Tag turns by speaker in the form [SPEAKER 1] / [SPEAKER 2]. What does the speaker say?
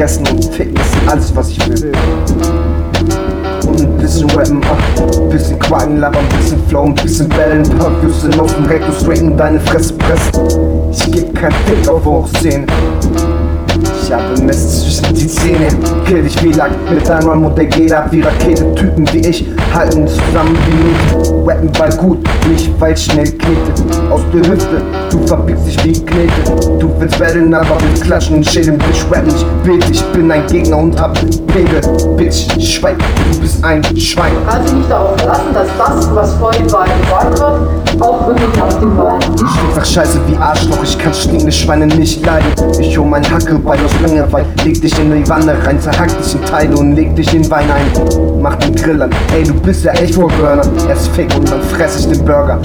[SPEAKER 1] Fressen, ist alles was ich will. Und ein bisschen rappen, ah, ein bisschen quaken, labern, ein bisschen flowen, ein bisschen bellen, ein paar Füße laufen, Rektus straighten, deine Fresse pressen. Ich geb kein Fick auf eure Szene. Ich habe Mist zwischen die Zähne. Kill dich wie Lack mit deiner Mutter geht ab wie Rakete. Typen wie ich halten zusammen wie Not. Rappen bald gut, nicht weil schnell knete. Aus der Hüfte, du verbiegst dich wie Knete. Du willst battlen, aber willst klatschen und schälen. Bitch, rap nicht wild, ich bin ein Gegner und hab Pegel. Bitch, schweig, du bist ein Schwein.
[SPEAKER 2] Kann sich nicht darauf verlassen, dass das, was vorhin war, gesagt wird, auch wirklich auf dem Ball.
[SPEAKER 1] Einfach scheiße wie Arschloch, ich kann stinkende Schweine nicht leiden. Ich hol mein Hackebeil aus Langeweil, leg dich in die Wanne rein, zerhack dich in Teile und leg dich in Wein ein. Mach den Grill an, ey, du bist ja echt wohl Burner. Erst fake und dann fress ich den Burger.